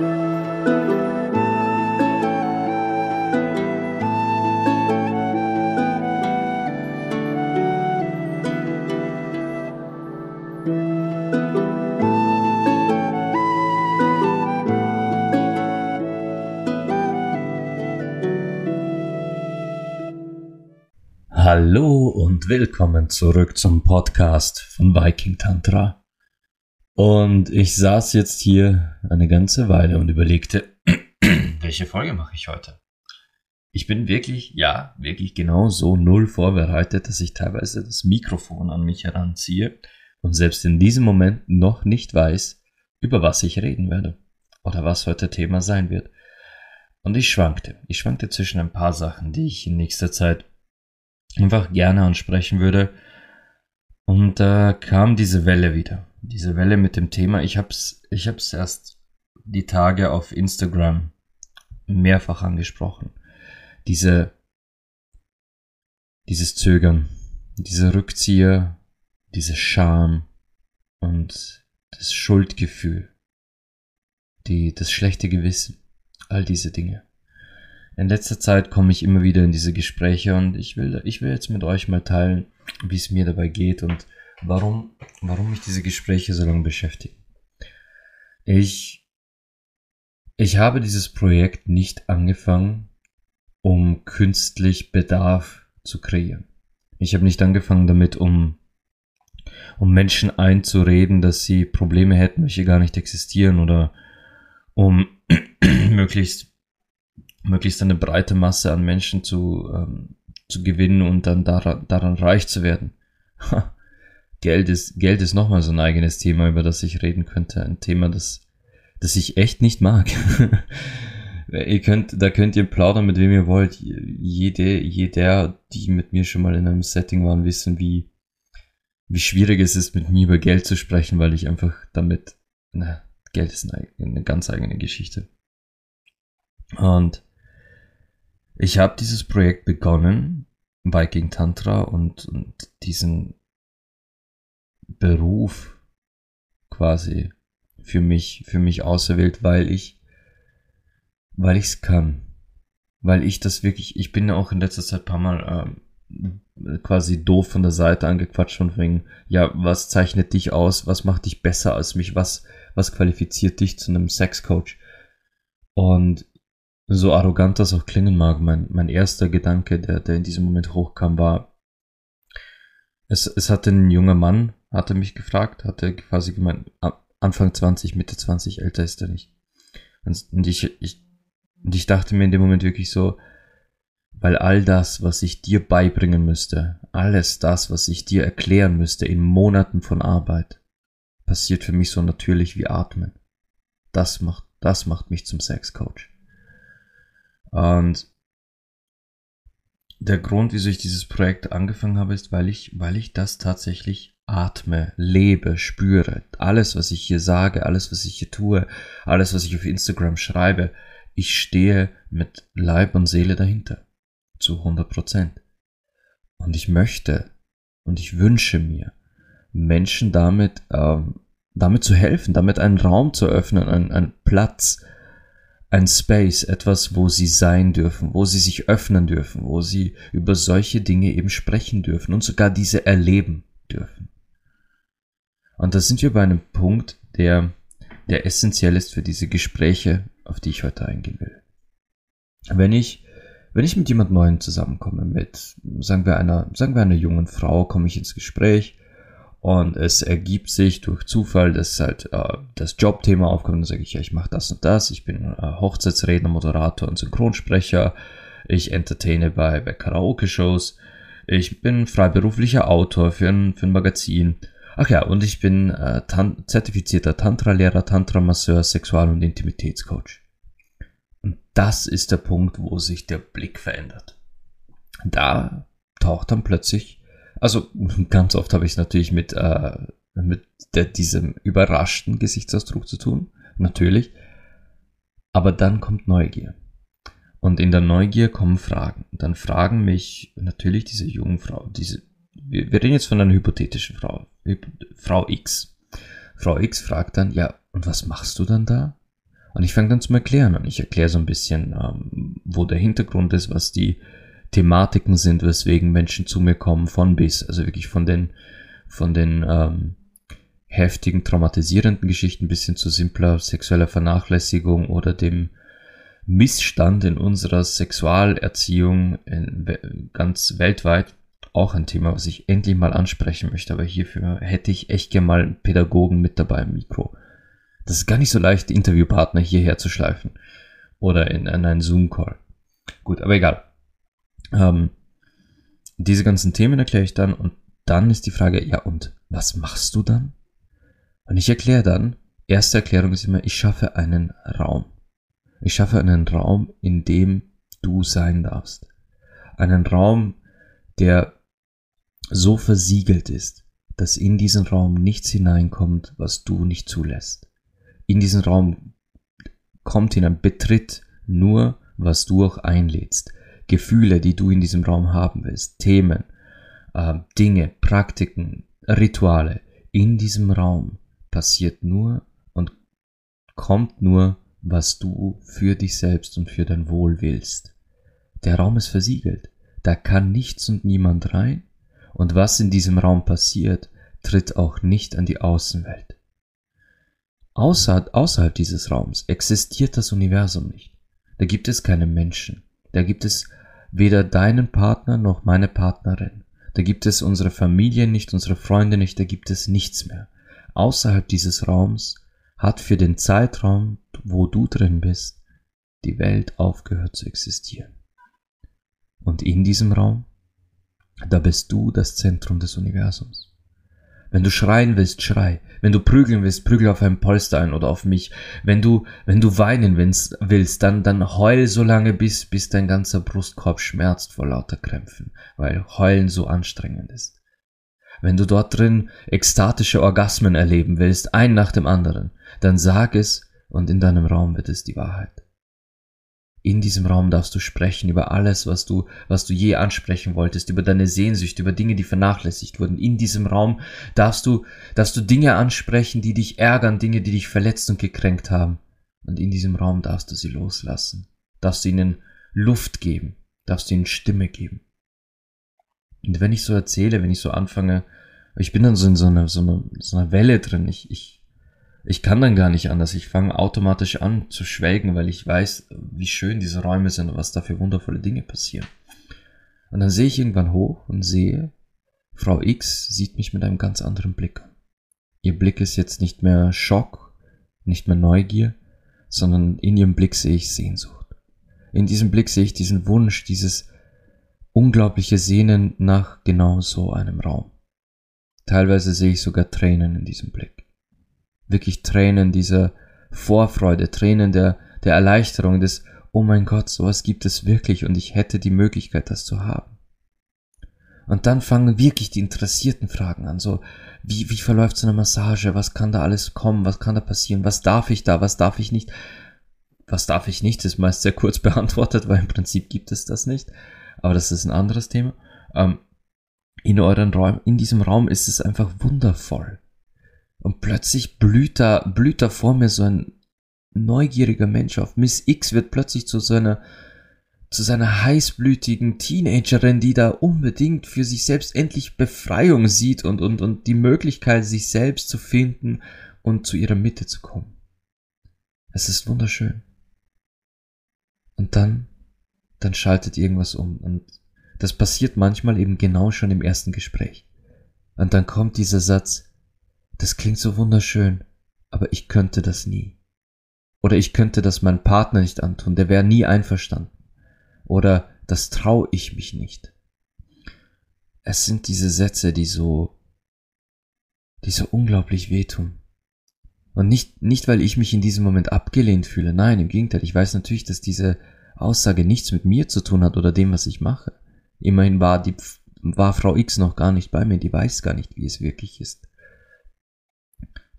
Hallo und willkommen zurück zum Podcast von Viking Tantra. Und ich saß jetzt hier eine ganze Weile und überlegte, welche Folge mache ich heute? Ich bin wirklich, ja, wirklich genau so null vorbereitet, dass ich teilweise das Mikrofon an mich heranziehe und selbst in diesem Moment noch nicht weiß, über was ich reden werde oder was heute Thema sein wird. Und ich schwankte. Ich schwankte zwischen ein paar Sachen, die ich in nächster Zeit einfach gerne ansprechen würde. Und da kam diese Welle wieder. Diese Welle mit dem Thema. Ich hab's, ich hab's erst die Tage auf Instagram mehrfach angesprochen. Diese, dieses Zögern, diese Rückzieher, diese Scham und das Schuldgefühl, die, das schlechte Gewissen, all diese Dinge. In letzter Zeit komme ich immer wieder in diese Gespräche und ich will, ich will jetzt mit euch mal teilen, wie es mir dabei geht und warum, warum mich diese Gespräche so lange beschäftigen. Ich, ich habe dieses Projekt nicht angefangen, um künstlich Bedarf zu kreieren. Ich habe nicht angefangen damit, um, um Menschen einzureden, dass sie Probleme hätten, welche gar nicht existieren oder um möglichst möglichst eine breite Masse an Menschen zu, ähm, zu gewinnen und dann daran, daran reich zu werden. Geld ist, Geld ist nochmal so ein eigenes Thema, über das ich reden könnte. Ein Thema, das, das ich echt nicht mag. ihr könnt, da könnt ihr plaudern, mit wem ihr wollt. Jede, jeder, die mit mir schon mal in einem Setting waren, wissen, wie, wie schwierig es ist, mit mir über Geld zu sprechen, weil ich einfach damit, na, Geld ist eine, eine ganz eigene Geschichte. Und ich habe dieses Projekt begonnen, Viking Tantra, und, und diesen Beruf quasi für mich, für mich auserwählt, weil ich, weil ich es kann. Weil ich das wirklich, ich bin ja auch in letzter Zeit ein paar Mal äh, quasi doof von der Seite angequatscht von wegen, ja, was zeichnet dich aus, was macht dich besser als mich, was, was qualifiziert dich zu einem Sexcoach? Und so arrogant das auch klingen mag, mein, mein erster Gedanke, der, der in diesem Moment hochkam, war, es, es hatte ein junger Mann, hatte mich gefragt, hatte quasi gemeint, Anfang 20, Mitte 20, älter ist er nicht. Und, und ich, ich, und ich dachte mir in dem Moment wirklich so, weil all das, was ich dir beibringen müsste, alles das, was ich dir erklären müsste in Monaten von Arbeit, passiert für mich so natürlich wie Atmen. Das macht, das macht mich zum Sexcoach. Und der Grund, wieso ich dieses Projekt angefangen habe, ist, weil ich, weil ich das tatsächlich atme, lebe, spüre. Alles, was ich hier sage, alles, was ich hier tue, alles, was ich auf Instagram schreibe, ich stehe mit Leib und Seele dahinter. Zu 100 Prozent. Und ich möchte und ich wünsche mir, Menschen damit, ähm, damit zu helfen, damit einen Raum zu öffnen, einen, einen Platz, ein Space, etwas, wo sie sein dürfen, wo sie sich öffnen dürfen, wo sie über solche Dinge eben sprechen dürfen und sogar diese erleben dürfen. Und da sind wir bei einem Punkt, der, der essentiell ist für diese Gespräche, auf die ich heute eingehen will. Wenn ich, wenn ich mit jemand Neuen zusammenkomme, mit, sagen wir einer, sagen wir einer jungen Frau, komme ich ins Gespräch und es ergibt sich durch Zufall, dass halt äh, das Jobthema aufkommt. Dann sage ich, ja, ich mache das und das. Ich bin äh, Hochzeitsredner, Moderator und Synchronsprecher. Ich entertaine bei, bei Karaoke-Shows. Ich bin freiberuflicher Autor für ein, für ein Magazin. Ach ja, und ich bin äh, tan zertifizierter Tantra-Lehrer, Tantra-Masseur, Sexual- und Intimitätscoach. Und das ist der Punkt, wo sich der Blick verändert. Da taucht dann plötzlich also ganz oft habe ich es natürlich mit, äh, mit der, diesem überraschten Gesichtsausdruck zu tun, natürlich. Aber dann kommt Neugier. Und in der Neugier kommen Fragen. Dann fragen mich natürlich diese jungen Frau, diese, wir, wir reden jetzt von einer hypothetischen Frau, Frau X. Frau X fragt dann, ja, und was machst du dann da? Und ich fange dann zum Erklären an. Ich erkläre so ein bisschen, ähm, wo der Hintergrund ist, was die Thematiken sind, weswegen Menschen zu mir kommen, von bis. Also wirklich von den, von den ähm, heftigen, traumatisierenden Geschichten bis hin zu simpler sexueller Vernachlässigung oder dem Missstand in unserer Sexualerziehung in, ganz weltweit. Auch ein Thema, was ich endlich mal ansprechen möchte, aber hierfür hätte ich echt gerne mal einen Pädagogen mit dabei im Mikro. Das ist gar nicht so leicht, Interviewpartner hierher zu schleifen. Oder in, in einen Zoom-Call. Gut, aber egal. Ähm, diese ganzen Themen erkläre ich dann und dann ist die Frage, ja und was machst du dann? Und ich erkläre dann, erste Erklärung ist immer, ich schaffe einen Raum. Ich schaffe einen Raum, in dem du sein darfst. Einen Raum, der so versiegelt ist, dass in diesen Raum nichts hineinkommt, was du nicht zulässt. In diesen Raum kommt hinein, betritt nur, was du auch einlädst. Gefühle, die du in diesem Raum haben willst, Themen, äh, Dinge, Praktiken, Rituale. In diesem Raum passiert nur und kommt nur, was du für dich selbst und für dein Wohl willst. Der Raum ist versiegelt. Da kann nichts und niemand rein. Und was in diesem Raum passiert, tritt auch nicht an die Außenwelt. Außer, außerhalb dieses Raums existiert das Universum nicht. Da gibt es keine Menschen. Da gibt es weder deinen Partner noch meine Partnerin. Da gibt es unsere Familie nicht, unsere Freunde nicht, da gibt es nichts mehr. Außerhalb dieses Raums hat für den Zeitraum, wo du drin bist, die Welt aufgehört zu existieren. Und in diesem Raum, da bist du das Zentrum des Universums. Wenn du schreien willst, schrei. Wenn du prügeln willst, prügel auf ein Polster ein oder auf mich. Wenn du, wenn du weinen willst, dann, dann heul so lange bis, bis dein ganzer Brustkorb schmerzt vor lauter Krämpfen, weil heulen so anstrengend ist. Wenn du dort drin ekstatische Orgasmen erleben willst, ein nach dem anderen, dann sag es und in deinem Raum wird es die Wahrheit. In diesem Raum darfst du sprechen über alles, was du, was du je ansprechen wolltest, über deine Sehnsucht, über Dinge, die vernachlässigt wurden. In diesem Raum darfst du, darfst du Dinge ansprechen, die dich ärgern, Dinge, die dich verletzt und gekränkt haben. Und in diesem Raum darfst du sie loslassen. Darfst du ihnen Luft geben. Darfst du ihnen Stimme geben. Und wenn ich so erzähle, wenn ich so anfange, ich bin dann so in so einer, so einer, so einer Welle drin. Ich, ich ich kann dann gar nicht anders. Ich fange automatisch an zu schwelgen, weil ich weiß, wie schön diese Räume sind und was da für wundervolle Dinge passieren. Und dann sehe ich irgendwann hoch und sehe, Frau X sieht mich mit einem ganz anderen Blick an. Ihr Blick ist jetzt nicht mehr Schock, nicht mehr Neugier, sondern in ihrem Blick sehe ich Sehnsucht. In diesem Blick sehe ich diesen Wunsch, dieses unglaubliche Sehnen nach genau so einem Raum. Teilweise sehe ich sogar Tränen in diesem Blick wirklich Tränen dieser Vorfreude, Tränen der, der Erleichterung, des, oh mein Gott, sowas gibt es wirklich und ich hätte die Möglichkeit, das zu haben. Und dann fangen wirklich die interessierten Fragen an, so, wie, wie verläuft so eine Massage, was kann da alles kommen, was kann da passieren, was darf ich da, was darf ich nicht, was darf ich nicht, ist meist sehr kurz beantwortet, weil im Prinzip gibt es das nicht, aber das ist ein anderes Thema. Ähm, in euren Räumen, in diesem Raum ist es einfach wundervoll. Und plötzlich blüht da, blüht da vor mir so ein neugieriger Mensch auf. Miss X wird plötzlich zu so einer, zu seiner heißblütigen Teenagerin, die da unbedingt für sich selbst endlich Befreiung sieht und, und, und die Möglichkeit, sich selbst zu finden und zu ihrer Mitte zu kommen. Es ist wunderschön. Und dann, dann schaltet irgendwas um und das passiert manchmal eben genau schon im ersten Gespräch. Und dann kommt dieser Satz, das klingt so wunderschön, aber ich könnte das nie. Oder ich könnte das meinem Partner nicht antun, der wäre nie einverstanden. Oder das traue ich mich nicht. Es sind diese Sätze, die so, die so unglaublich wehtun. Und nicht, nicht, weil ich mich in diesem Moment abgelehnt fühle. Nein, im Gegenteil. Ich weiß natürlich, dass diese Aussage nichts mit mir zu tun hat oder dem, was ich mache. Immerhin war die, war Frau X noch gar nicht bei mir. Die weiß gar nicht, wie es wirklich ist.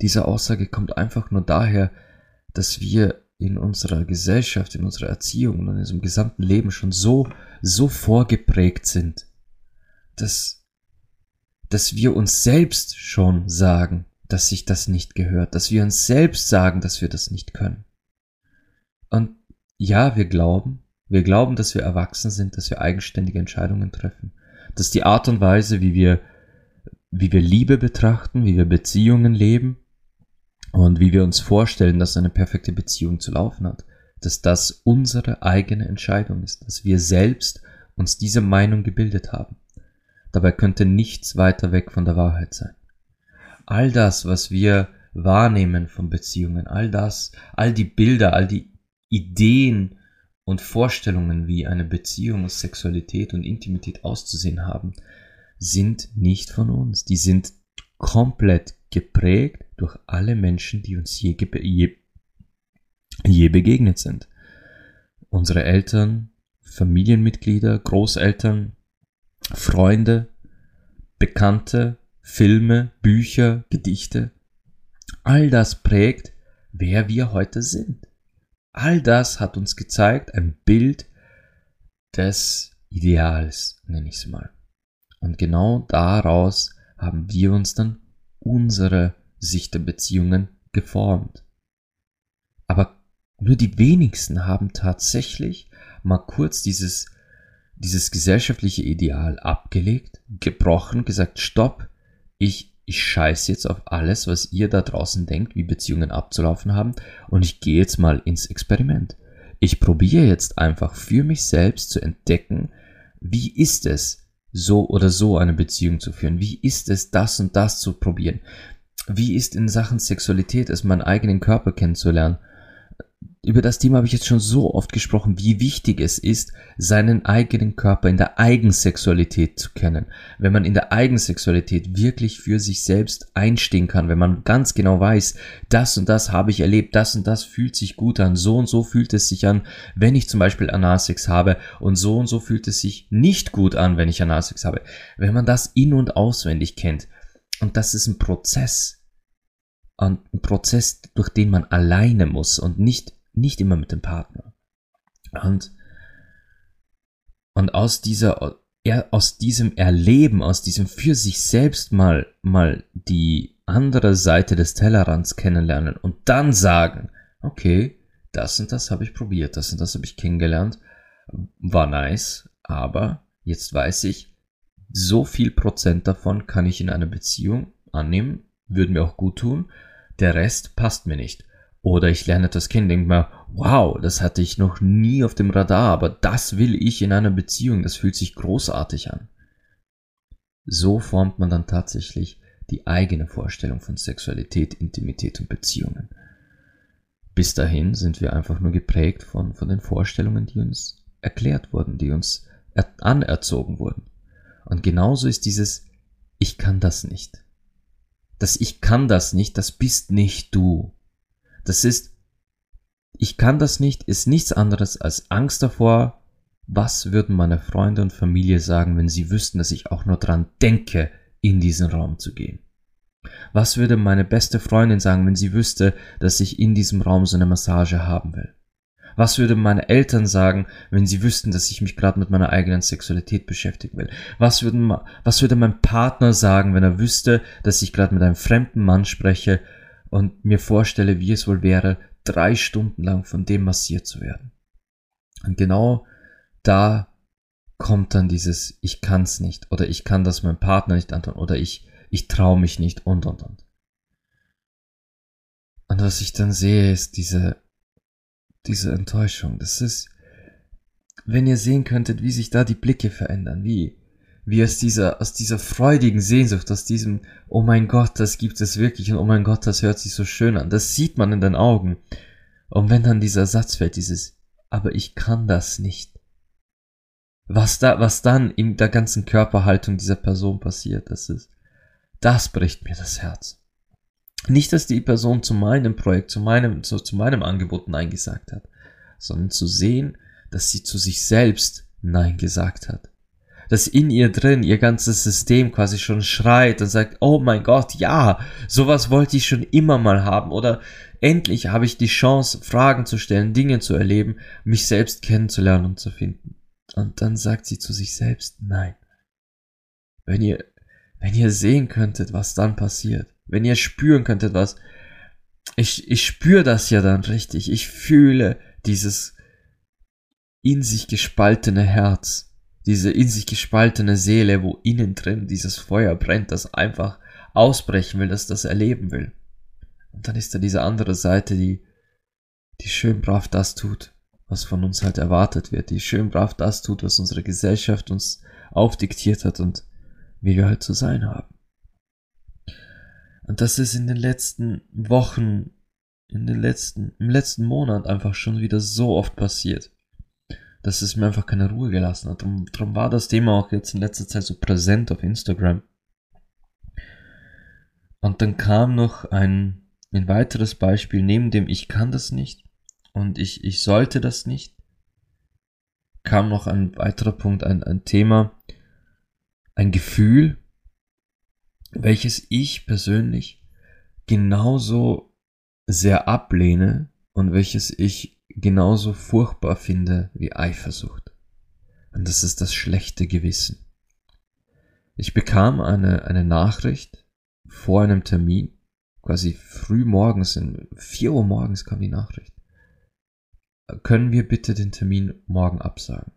Diese Aussage kommt einfach nur daher, dass wir in unserer Gesellschaft, in unserer Erziehung und in unserem gesamten Leben schon so, so vorgeprägt sind, dass, dass wir uns selbst schon sagen, dass sich das nicht gehört, dass wir uns selbst sagen, dass wir das nicht können. Und ja, wir glauben, wir glauben, dass wir erwachsen sind, dass wir eigenständige Entscheidungen treffen. Dass die Art und Weise, wie wir, wie wir Liebe betrachten, wie wir Beziehungen leben und wie wir uns vorstellen, dass eine perfekte Beziehung zu laufen hat, dass das unsere eigene Entscheidung ist, dass wir selbst uns diese Meinung gebildet haben. Dabei könnte nichts weiter weg von der Wahrheit sein. All das, was wir wahrnehmen von Beziehungen, all das, all die Bilder, all die Ideen und Vorstellungen, wie eine Beziehung, Sexualität und Intimität auszusehen haben, sind nicht von uns. Die sind komplett geprägt durch alle Menschen, die uns je, je, je begegnet sind. Unsere Eltern, Familienmitglieder, Großeltern, Freunde, Bekannte, Filme, Bücher, Gedichte. All das prägt, wer wir heute sind. All das hat uns gezeigt, ein Bild des Ideals, nenne ich es mal. Und genau daraus haben wir uns dann unsere Sicht der Beziehungen geformt. Aber nur die wenigsten haben tatsächlich mal kurz dieses, dieses gesellschaftliche Ideal abgelegt, gebrochen, gesagt, stopp, ich, ich scheiße jetzt auf alles, was ihr da draußen denkt, wie Beziehungen abzulaufen haben, und ich gehe jetzt mal ins Experiment. Ich probiere jetzt einfach für mich selbst zu entdecken, wie ist es, so oder so eine Beziehung zu führen? Wie ist es, das und das zu probieren? Wie ist in Sachen Sexualität es, meinen eigenen Körper kennenzulernen? Über das Thema habe ich jetzt schon so oft gesprochen, wie wichtig es ist, seinen eigenen Körper in der Eigensexualität zu kennen. Wenn man in der Eigensexualität wirklich für sich selbst einstehen kann, wenn man ganz genau weiß, das und das habe ich erlebt, das und das fühlt sich gut an, so und so fühlt es sich an, wenn ich zum Beispiel Analsex habe und so und so fühlt es sich nicht gut an, wenn ich Analsex habe. Wenn man das in- und auswendig kennt, und das ist ein Prozess, ein Prozess, durch den man alleine muss und nicht nicht immer mit dem Partner. Und, und aus dieser, aus diesem Erleben, aus diesem für sich selbst mal, mal die andere Seite des Tellerrands kennenlernen und dann sagen, okay, das und das habe ich probiert, das und das habe ich kennengelernt, war nice, aber jetzt weiß ich, so viel Prozent davon kann ich in einer Beziehung annehmen, würde mir auch gut tun, der Rest passt mir nicht. Oder ich lerne das kennen, denke mir, wow, das hatte ich noch nie auf dem Radar, aber das will ich in einer Beziehung, das fühlt sich großartig an. So formt man dann tatsächlich die eigene Vorstellung von Sexualität, Intimität und Beziehungen. Bis dahin sind wir einfach nur geprägt von, von den Vorstellungen, die uns erklärt wurden, die uns anerzogen wurden. Und genauso ist dieses Ich kann das nicht. Das Ich kann das nicht, das bist nicht du. Das ist, ich kann das nicht, ist nichts anderes als Angst davor, was würden meine Freunde und Familie sagen, wenn sie wüssten, dass ich auch nur dran denke, in diesen Raum zu gehen? Was würde meine beste Freundin sagen, wenn sie wüsste, dass ich in diesem Raum so eine Massage haben will? Was würden meine Eltern sagen, wenn sie wüssten, dass ich mich gerade mit meiner eigenen Sexualität beschäftigen will? Was, würden, was würde mein Partner sagen, wenn er wüsste, dass ich gerade mit einem fremden Mann spreche und mir vorstelle, wie es wohl wäre, drei Stunden lang von dem massiert zu werden. Und genau da kommt dann dieses Ich kann's nicht oder ich kann das meinem Partner nicht antun oder ich, ich traue mich nicht und und und. Und was ich dann sehe, ist diese, diese Enttäuschung. Das ist, wenn ihr sehen könntet, wie sich da die Blicke verändern, wie, wie aus dieser, aus dieser freudigen Sehnsucht, aus diesem, oh mein Gott, das gibt es wirklich und oh mein Gott, das hört sich so schön an. Das sieht man in den Augen. Und wenn dann dieser Satz fällt, dieses, aber ich kann das nicht. Was da, was dann in der ganzen Körperhaltung dieser Person passiert, das ist, das bricht mir das Herz. Nicht, dass die Person zu meinem Projekt, zu meinem, zu, zu meinem Angebot Nein gesagt hat, sondern zu sehen, dass sie zu sich selbst Nein gesagt hat dass in ihr drin ihr ganzes System quasi schon schreit und sagt, oh mein Gott, ja, sowas wollte ich schon immer mal haben oder endlich habe ich die Chance, Fragen zu stellen, Dinge zu erleben, mich selbst kennenzulernen und zu finden. Und dann sagt sie zu sich selbst, nein. Wenn ihr, wenn ihr sehen könntet, was dann passiert, wenn ihr spüren könntet, was, ich, ich spüre das ja dann richtig, ich fühle, dieses in sich gespaltene Herz, diese in sich gespaltene Seele, wo innen drin dieses Feuer brennt, das einfach ausbrechen will, das das erleben will. Und dann ist da diese andere Seite, die, die schön brav das tut, was von uns halt erwartet wird, die schön brav das tut, was unsere Gesellschaft uns aufdiktiert hat und wie wir halt zu sein haben. Und das ist in den letzten Wochen, in den letzten, im letzten Monat einfach schon wieder so oft passiert, dass es mir einfach keine Ruhe gelassen hat. Darum, darum war das Thema auch jetzt in letzter Zeit so präsent auf Instagram. Und dann kam noch ein, ein weiteres Beispiel, neben dem ich kann das nicht und ich, ich sollte das nicht, kam noch ein weiterer Punkt, ein, ein Thema, ein Gefühl, welches ich persönlich genauso sehr ablehne und welches ich genauso furchtbar finde wie Eifersucht. Und das ist das schlechte Gewissen. Ich bekam eine, eine Nachricht vor einem Termin, quasi früh morgens, in vier Uhr morgens kam die Nachricht. Können wir bitte den Termin morgen absagen?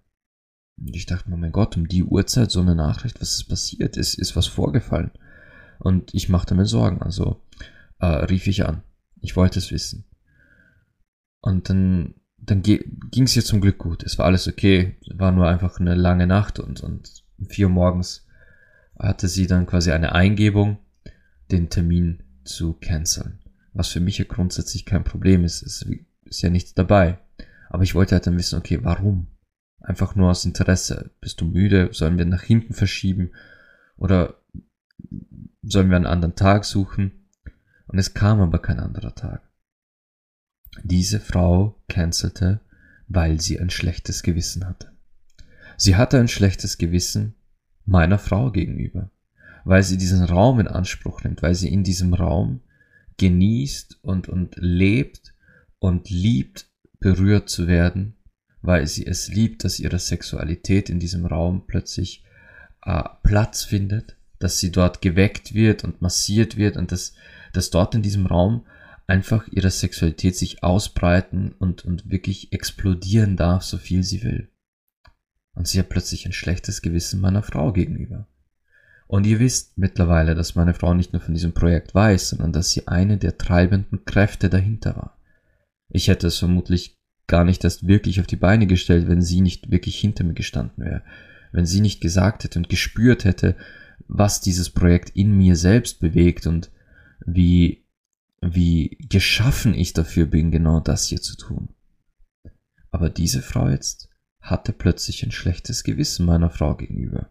Und ich dachte mir, mein Gott, um die Uhrzeit so eine Nachricht, was ist passiert? Ist, ist was vorgefallen? Und ich machte mir Sorgen, also äh, rief ich an. Ich wollte es wissen. Und dann, dann ging es ihr zum Glück gut. Es war alles okay. War nur einfach eine lange Nacht und, und um vier Uhr morgens hatte sie dann quasi eine Eingebung, den Termin zu canceln. Was für mich ja grundsätzlich kein Problem ist. Es ist ja nichts dabei. Aber ich wollte halt dann wissen, okay, warum? Einfach nur aus Interesse. Bist du müde? Sollen wir nach hinten verschieben? Oder sollen wir einen anderen Tag suchen? Und es kam aber kein anderer Tag. Diese Frau cancelte, weil sie ein schlechtes Gewissen hatte. Sie hatte ein schlechtes Gewissen meiner Frau gegenüber, weil sie diesen Raum in Anspruch nimmt, weil sie in diesem Raum genießt und, und lebt und liebt, berührt zu werden, weil sie es liebt, dass ihre Sexualität in diesem Raum plötzlich äh, Platz findet, dass sie dort geweckt wird und massiert wird und dass, dass dort in diesem Raum einfach ihre Sexualität sich ausbreiten und, und wirklich explodieren darf, so viel sie will. Und sie hat plötzlich ein schlechtes Gewissen meiner Frau gegenüber. Und ihr wisst mittlerweile, dass meine Frau nicht nur von diesem Projekt weiß, sondern dass sie eine der treibenden Kräfte dahinter war. Ich hätte es vermutlich gar nicht erst wirklich auf die Beine gestellt, wenn sie nicht wirklich hinter mir gestanden wäre, wenn sie nicht gesagt hätte und gespürt hätte, was dieses Projekt in mir selbst bewegt und wie wie geschaffen ich dafür bin, genau das hier zu tun. Aber diese Frau jetzt hatte plötzlich ein schlechtes Gewissen meiner Frau gegenüber.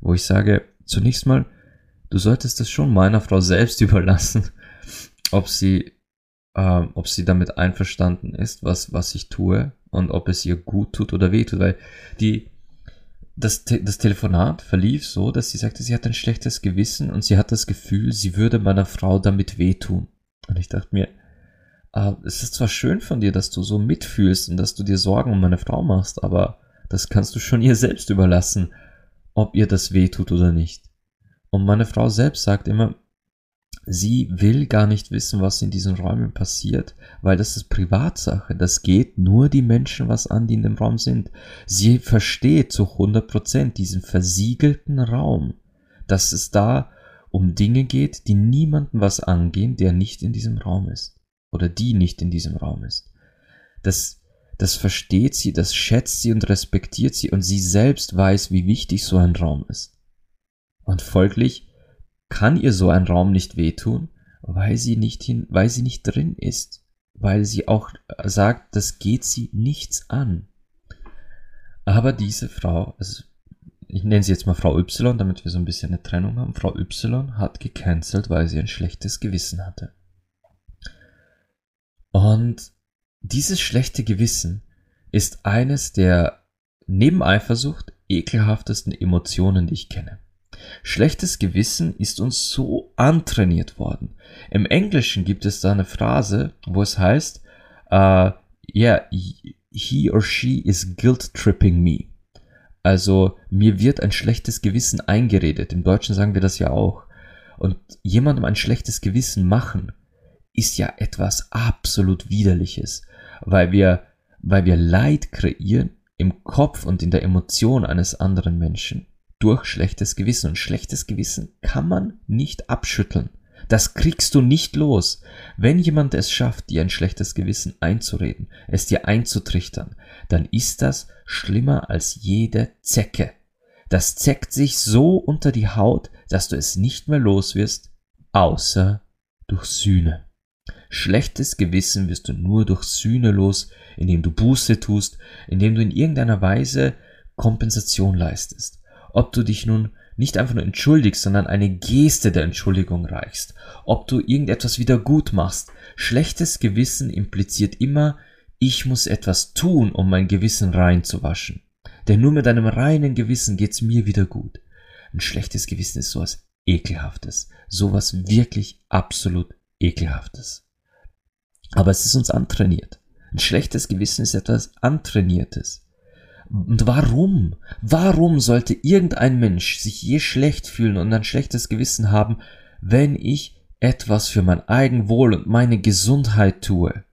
Wo ich sage, zunächst mal, du solltest es schon meiner Frau selbst überlassen, ob sie, äh, ob sie damit einverstanden ist, was, was ich tue und ob es ihr gut tut oder weh tut, weil die, das, das Telefonat verlief so, dass sie sagte, sie hat ein schlechtes Gewissen und sie hat das Gefühl, sie würde meiner Frau damit wehtun. Und ich dachte mir, äh, es ist zwar schön von dir, dass du so mitfühlst und dass du dir Sorgen um meine Frau machst, aber das kannst du schon ihr selbst überlassen, ob ihr das weh tut oder nicht. Und meine Frau selbst sagt immer, sie will gar nicht wissen, was in diesen Räumen passiert, weil das ist Privatsache. Das geht nur die Menschen was an, die in dem Raum sind. Sie versteht zu 100 Prozent diesen versiegelten Raum, dass es da um Dinge geht, die niemanden was angehen, der nicht in diesem Raum ist. Oder die nicht in diesem Raum ist. Das, das versteht sie, das schätzt sie und respektiert sie und sie selbst weiß, wie wichtig so ein Raum ist. Und folglich kann ihr so ein Raum nicht wehtun, weil sie nicht hin, weil sie nicht drin ist. Weil sie auch sagt, das geht sie nichts an. Aber diese Frau, also ich nenne sie jetzt mal Frau Y, damit wir so ein bisschen eine Trennung haben. Frau Y hat gecancelt, weil sie ein schlechtes Gewissen hatte. Und dieses schlechte Gewissen ist eines der neben Eifersucht ekelhaftesten Emotionen, die ich kenne. Schlechtes Gewissen ist uns so antrainiert worden. Im Englischen gibt es da eine Phrase, wo es heißt, uh, yeah, he or she is guilt tripping me. Also mir wird ein schlechtes Gewissen eingeredet. Im Deutschen sagen wir das ja auch. Und jemandem ein schlechtes Gewissen machen, ist ja etwas absolut widerliches, weil wir weil wir Leid kreieren im Kopf und in der Emotion eines anderen Menschen durch schlechtes Gewissen. Und schlechtes Gewissen kann man nicht abschütteln. Das kriegst du nicht los. Wenn jemand es schafft, dir ein schlechtes Gewissen einzureden, es dir einzutrichtern, dann ist das schlimmer als jede Zecke. Das zeckt sich so unter die Haut, dass du es nicht mehr los wirst, außer durch Sühne. Schlechtes Gewissen wirst du nur durch Sühne los, indem du Buße tust, indem du in irgendeiner Weise Kompensation leistest. Ob du dich nun nicht einfach nur entschuldigst, sondern eine Geste der Entschuldigung reichst, ob du irgendetwas wieder gut machst. Schlechtes Gewissen impliziert immer, ich muss etwas tun, um mein Gewissen rein zu waschen. Denn nur mit einem reinen Gewissen geht's mir wieder gut. Ein schlechtes Gewissen ist sowas ekelhaftes, sowas wirklich absolut ekelhaftes. Aber es ist uns antrainiert. Ein schlechtes Gewissen ist etwas antrainiertes. Und warum? Warum sollte irgendein Mensch sich je schlecht fühlen und ein schlechtes Gewissen haben, wenn ich etwas für mein Eigenwohl und meine Gesundheit tue?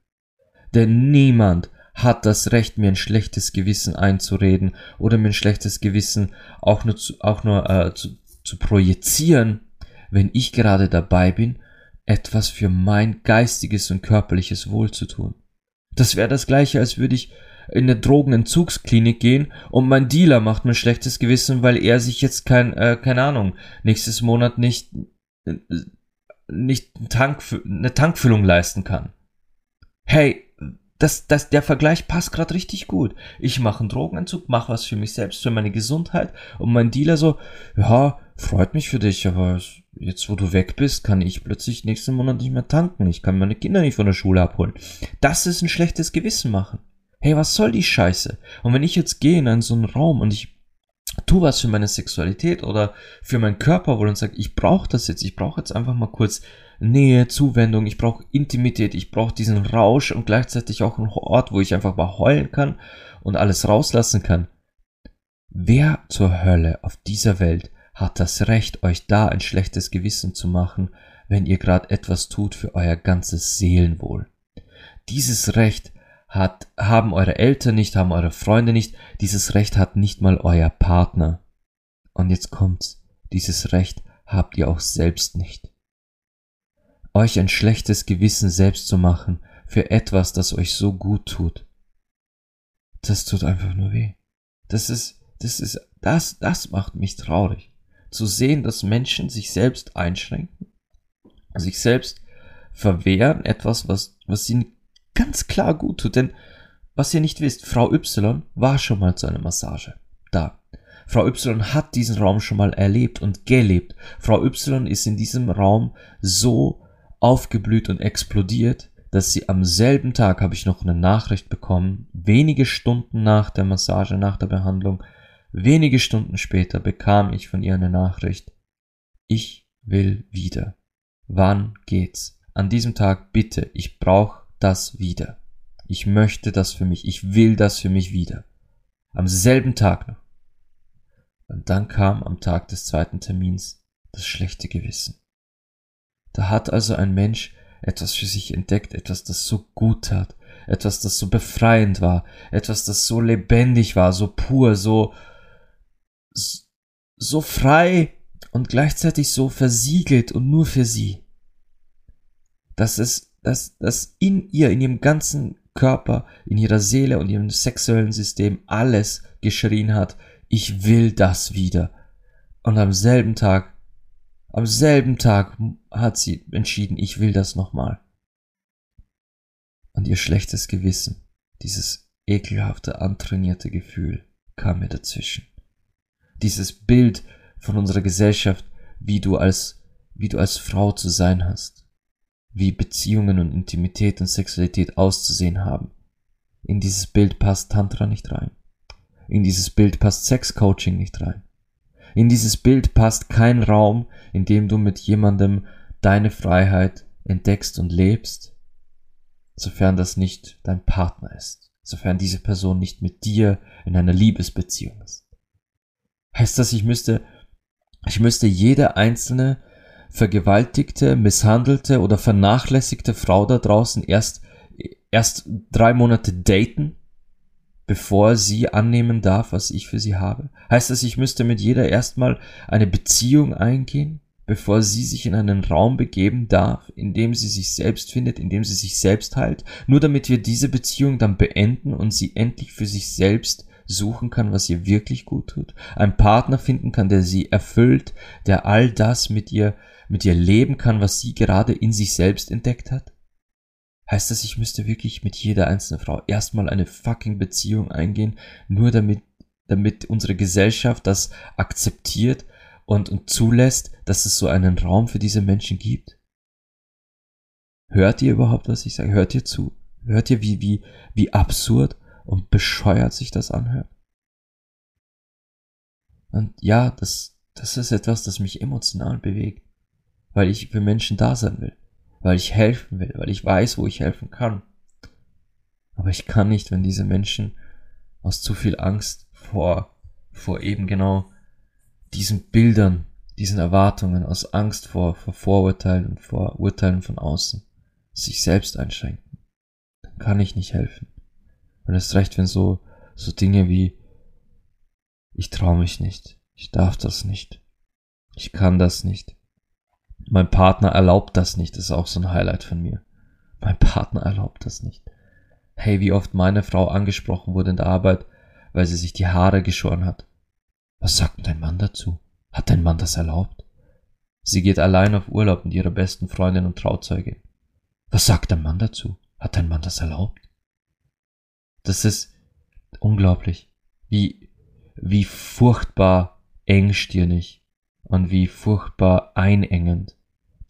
Denn niemand hat das Recht, mir ein schlechtes Gewissen einzureden oder mir ein schlechtes Gewissen auch nur zu, auch nur äh, zu, zu projizieren, wenn ich gerade dabei bin, etwas für mein geistiges und körperliches Wohl zu tun. Das wäre das gleiche, als würde ich in eine Drogenentzugsklinik gehen und mein Dealer macht mir schlechtes Gewissen, weil er sich jetzt kein, äh, keine Ahnung, nächstes Monat nicht, äh, nicht Tank, eine Tankfüllung leisten kann. Hey, das, das, der Vergleich passt gerade richtig gut. Ich mache einen Drogenentzug, mache was für mich selbst, für meine Gesundheit und mein Dealer so, ja, freut mich für dich, aber jetzt wo du weg bist, kann ich plötzlich nächsten Monat nicht mehr tanken. Ich kann meine Kinder nicht von der Schule abholen. Das ist ein schlechtes Gewissen machen hey, was soll die Scheiße? Und wenn ich jetzt gehe in einen so einen Raum und ich tu was für meine Sexualität oder für meinen Körper wohl und sage, ich brauche das jetzt, ich brauche jetzt einfach mal kurz Nähe, Zuwendung, ich brauche Intimität, ich brauche diesen Rausch und gleichzeitig auch einen Ort, wo ich einfach mal heulen kann und alles rauslassen kann. Wer zur Hölle auf dieser Welt hat das Recht, euch da ein schlechtes Gewissen zu machen, wenn ihr gerade etwas tut für euer ganzes Seelenwohl? Dieses Recht hat, haben eure Eltern nicht, haben eure Freunde nicht, dieses Recht hat nicht mal euer Partner. Und jetzt kommt's, dieses Recht habt ihr auch selbst nicht. Euch ein schlechtes Gewissen selbst zu machen für etwas, das euch so gut tut. Das tut einfach nur weh. Das ist, das ist, das, das macht mich traurig. Zu sehen, dass Menschen sich selbst einschränken, sich selbst verwehren, etwas, was, was sie ganz klar gut tut. Denn was ihr nicht wisst, Frau Y war schon mal zu einer Massage da. Frau Y hat diesen Raum schon mal erlebt und gelebt. Frau Y ist in diesem Raum so aufgeblüht und explodiert, dass sie am selben Tag habe ich noch eine Nachricht bekommen, wenige Stunden nach der Massage, nach der Behandlung, wenige Stunden später bekam ich von ihr eine Nachricht. Ich will wieder. Wann geht's? An diesem Tag bitte, ich brauche das wieder. Ich möchte das für mich. Ich will das für mich wieder. Am selben Tag noch. Und dann kam am Tag des zweiten Termins das schlechte Gewissen. Da hat also ein Mensch etwas für sich entdeckt, etwas, das so gut tat, etwas, das so befreiend war, etwas, das so lebendig war, so pur, so, so frei und gleichzeitig so versiegelt und nur für sie. Das ist dass, dass in ihr, in ihrem ganzen Körper, in ihrer Seele und ihrem sexuellen System alles geschrien hat, ich will das wieder. Und am selben Tag, am selben Tag hat sie entschieden, ich will das nochmal. Und ihr schlechtes Gewissen, dieses ekelhafte, antrainierte Gefühl kam mir dazwischen. Dieses Bild von unserer Gesellschaft, wie du als, wie du als Frau zu sein hast wie Beziehungen und Intimität und Sexualität auszusehen haben. In dieses Bild passt Tantra nicht rein. In dieses Bild passt Sexcoaching nicht rein. In dieses Bild passt kein Raum, in dem du mit jemandem deine Freiheit entdeckst und lebst, sofern das nicht dein Partner ist, sofern diese Person nicht mit dir in einer Liebesbeziehung ist. Heißt das, ich müsste, ich müsste jede einzelne vergewaltigte, misshandelte oder vernachlässigte Frau da draußen erst, erst drei Monate daten, bevor sie annehmen darf, was ich für sie habe? Heißt das, ich müsste mit jeder erstmal eine Beziehung eingehen, bevor sie sich in einen Raum begeben darf, in dem sie sich selbst findet, in dem sie sich selbst heilt, nur damit wir diese Beziehung dann beenden und sie endlich für sich selbst suchen kann, was ihr wirklich gut tut, einen Partner finden kann, der sie erfüllt, der all das mit ihr, mit ihr leben kann, was sie gerade in sich selbst entdeckt hat? Heißt das, ich müsste wirklich mit jeder einzelnen Frau erstmal eine fucking Beziehung eingehen, nur damit, damit unsere Gesellschaft das akzeptiert und, und zulässt, dass es so einen Raum für diese Menschen gibt? Hört ihr überhaupt, was ich sage? Hört ihr zu? Hört ihr, wie, wie, wie absurd und bescheuert sich das anhört? Und ja, das, das ist etwas, das mich emotional bewegt, weil ich für Menschen da sein will, weil ich helfen will, weil ich weiß, wo ich helfen kann. Aber ich kann nicht, wenn diese Menschen aus zu viel Angst vor, vor eben genau diesen Bildern, diesen Erwartungen, aus Angst vor, vor Vorurteilen und vor Urteilen von außen sich selbst einschränken, dann kann ich nicht helfen. Und es recht, wenn so, so Dinge wie, ich traue mich nicht, ich darf das nicht, ich kann das nicht. Mein Partner erlaubt das nicht, das ist auch so ein Highlight von mir. Mein Partner erlaubt das nicht. Hey, wie oft meine Frau angesprochen wurde in der Arbeit, weil sie sich die Haare geschoren hat. Was sagt dein Mann dazu? Hat dein Mann das erlaubt? Sie geht allein auf Urlaub mit ihrer besten Freundin und Trauzeugin. Was sagt dein Mann dazu? Hat dein Mann das erlaubt? Das ist unglaublich, wie, wie furchtbar engstirnig und wie furchtbar einengend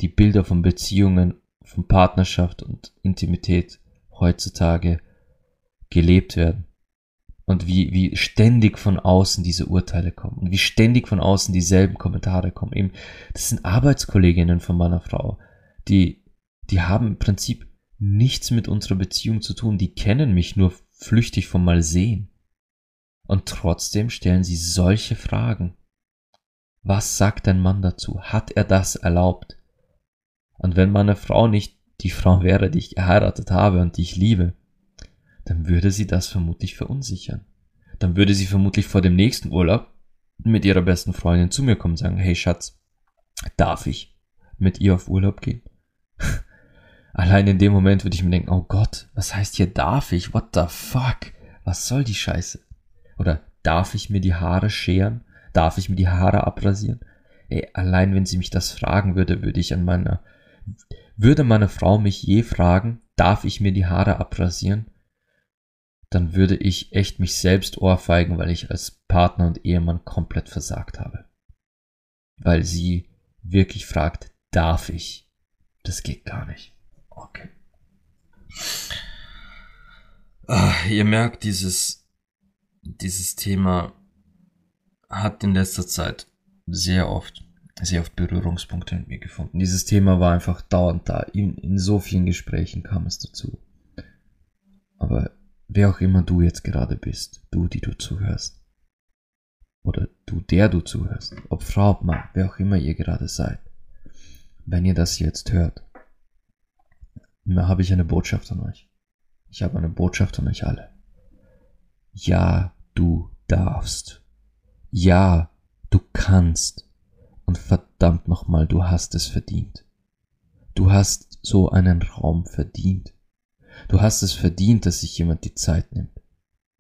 die Bilder von Beziehungen, von Partnerschaft und Intimität heutzutage gelebt werden und wie, wie ständig von außen diese Urteile kommen und wie ständig von außen dieselben Kommentare kommen. Eben, das sind Arbeitskolleginnen von meiner Frau, die, die haben im Prinzip nichts mit unserer Beziehung zu tun, die kennen mich nur flüchtig vom Mal sehen. Und trotzdem stellen sie solche Fragen. Was sagt ein Mann dazu? Hat er das erlaubt? Und wenn meine Frau nicht die Frau wäre, die ich geheiratet habe und die ich liebe, dann würde sie das vermutlich verunsichern. Dann würde sie vermutlich vor dem nächsten Urlaub mit ihrer besten Freundin zu mir kommen und sagen, hey Schatz, darf ich mit ihr auf Urlaub gehen? Allein in dem Moment würde ich mir denken, oh Gott, was heißt hier darf ich? What the fuck? Was soll die Scheiße? Oder darf ich mir die Haare scheren? Darf ich mir die Haare abrasieren? Ey, allein wenn sie mich das fragen würde, würde ich an meiner, würde meine Frau mich je fragen, darf ich mir die Haare abrasieren? dann würde ich echt mich selbst ohrfeigen, weil ich als Partner und Ehemann komplett versagt habe. Weil sie wirklich fragt, darf ich? Das geht gar nicht. Okay. Ach, ihr merkt, dieses, dieses Thema hat in letzter Zeit sehr oft, sehr oft Berührungspunkte mit mir gefunden. Dieses Thema war einfach dauernd da. In, in so vielen Gesprächen kam es dazu. Aber wer auch immer du jetzt gerade bist, du, die du zuhörst, oder du, der du zuhörst, ob Frau, ob Mann, wer auch immer ihr gerade seid, wenn ihr das jetzt hört, habe ich eine Botschaft an euch. Ich habe eine Botschaft an euch alle. Ja, du darfst. Ja, du kannst. Und verdammt nochmal, du hast es verdient. Du hast so einen Raum verdient. Du hast es verdient, dass sich jemand die Zeit nimmt.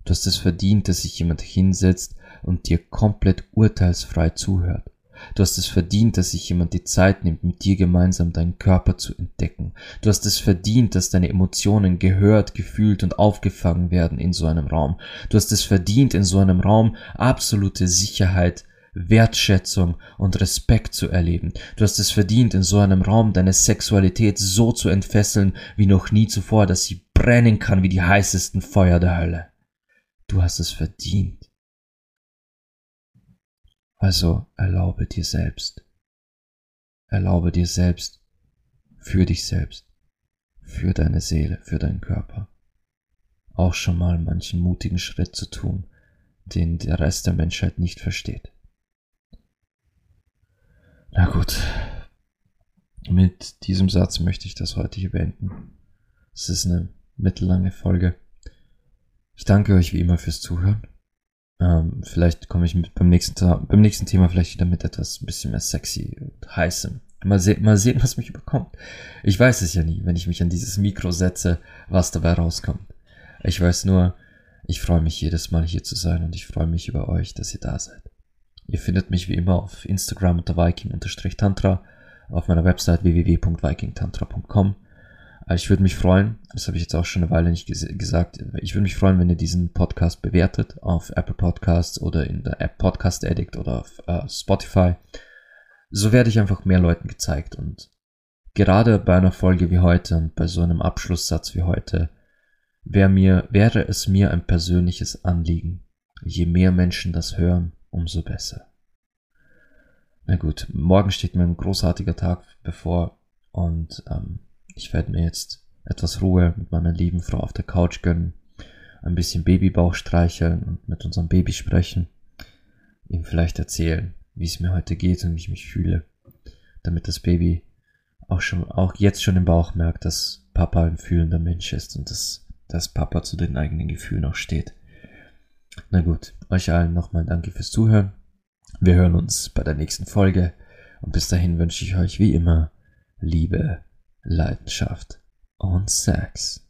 Du hast es verdient, dass sich jemand hinsetzt und dir komplett urteilsfrei zuhört. Du hast es verdient, dass sich jemand die Zeit nimmt, mit dir gemeinsam deinen Körper zu entdecken. Du hast es verdient, dass deine Emotionen gehört, gefühlt und aufgefangen werden in so einem Raum. Du hast es verdient, in so einem Raum absolute Sicherheit Wertschätzung und Respekt zu erleben. Du hast es verdient, in so einem Raum deine Sexualität so zu entfesseln wie noch nie zuvor, dass sie brennen kann wie die heißesten Feuer der Hölle. Du hast es verdient. Also erlaube dir selbst. Erlaube dir selbst, für dich selbst, für deine Seele, für deinen Körper, auch schon mal manchen mutigen Schritt zu tun, den der Rest der Menschheit nicht versteht. Na gut. Mit diesem Satz möchte ich das heute hier beenden. Es ist eine mittellange Folge. Ich danke euch wie immer fürs Zuhören. Ähm, vielleicht komme ich mit beim nächsten, beim nächsten Thema vielleicht wieder mit etwas ein bisschen mehr sexy und heißem. Mal, se mal sehen, was mich überkommt. Ich weiß es ja nie, wenn ich mich an dieses Mikro setze, was dabei rauskommt. Ich weiß nur, ich freue mich jedes Mal hier zu sein und ich freue mich über euch, dass ihr da seid. Ihr findet mich wie immer auf Instagram unter viking-tantra, auf meiner Website www.vikingtantra.com äh, ich würde mich freuen, das habe ich jetzt auch schon eine Weile nicht ges gesagt, ich würde mich freuen, wenn ihr diesen Podcast bewertet auf Apple Podcasts oder in der App Podcast Addict oder auf äh, Spotify. So werde ich einfach mehr Leuten gezeigt und gerade bei einer Folge wie heute und bei so einem Abschlusssatz wie heute wäre mir, wäre es mir ein persönliches Anliegen. Je mehr Menschen das hören, umso besser. Na gut, morgen steht mir ein großartiger Tag bevor und ähm, ich werde mir jetzt etwas Ruhe mit meiner lieben Frau auf der Couch gönnen, ein bisschen Babybauch streicheln und mit unserem Baby sprechen, ihm vielleicht erzählen, wie es mir heute geht und wie ich mich fühle, damit das Baby auch schon, auch jetzt schon im Bauch merkt, dass Papa ein fühlender Mensch ist und dass, dass Papa zu den eigenen Gefühlen auch steht. Na gut, euch allen nochmal danke fürs Zuhören. Wir hören uns bei der nächsten Folge und bis dahin wünsche ich euch wie immer Liebe Leidenschaft und Sex.